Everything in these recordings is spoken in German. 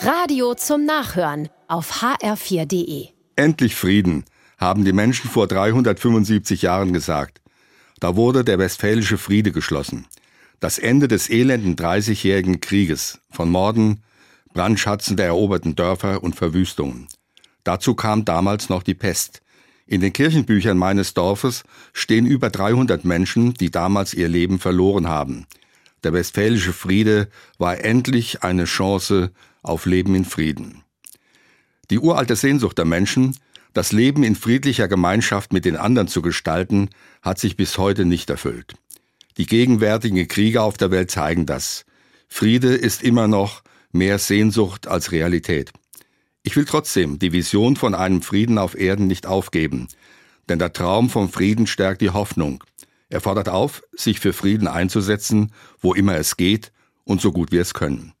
Radio zum Nachhören auf hr4.de. Endlich Frieden, haben die Menschen vor 375 Jahren gesagt. Da wurde der Westfälische Friede geschlossen. Das Ende des elenden Dreißigjährigen Krieges, von Morden, Brandschatzen der eroberten Dörfer und Verwüstungen. Dazu kam damals noch die Pest. In den Kirchenbüchern meines Dorfes stehen über 300 Menschen, die damals ihr Leben verloren haben. Der Westfälische Friede war endlich eine Chance auf Leben in Frieden. Die uralte Sehnsucht der Menschen, das Leben in friedlicher Gemeinschaft mit den anderen zu gestalten, hat sich bis heute nicht erfüllt. Die gegenwärtigen Kriege auf der Welt zeigen das. Friede ist immer noch mehr Sehnsucht als Realität. Ich will trotzdem die Vision von einem Frieden auf Erden nicht aufgeben, denn der Traum vom Frieden stärkt die Hoffnung. Er fordert auf, sich für Frieden einzusetzen, wo immer es geht und so gut wir es können.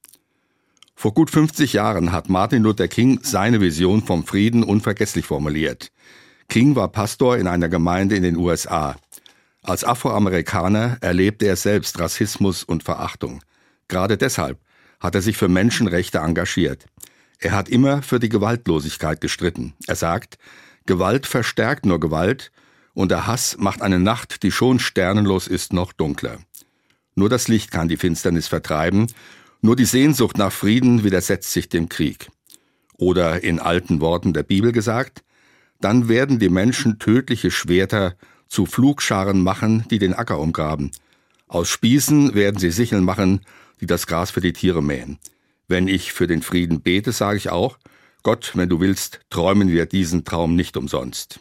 Vor gut 50 Jahren hat Martin Luther King seine Vision vom Frieden unvergesslich formuliert. King war Pastor in einer Gemeinde in den USA. Als Afroamerikaner erlebte er selbst Rassismus und Verachtung. Gerade deshalb hat er sich für Menschenrechte engagiert. Er hat immer für die Gewaltlosigkeit gestritten. Er sagt, Gewalt verstärkt nur Gewalt und der Hass macht eine Nacht, die schon sternenlos ist, noch dunkler. Nur das Licht kann die Finsternis vertreiben nur die Sehnsucht nach Frieden widersetzt sich dem Krieg. Oder in alten Worten der Bibel gesagt, dann werden die Menschen tödliche Schwerter zu Flugscharen machen, die den Acker umgraben. Aus Spießen werden sie Sicheln machen, die das Gras für die Tiere mähen. Wenn ich für den Frieden bete, sage ich auch, Gott, wenn du willst, träumen wir diesen Traum nicht umsonst.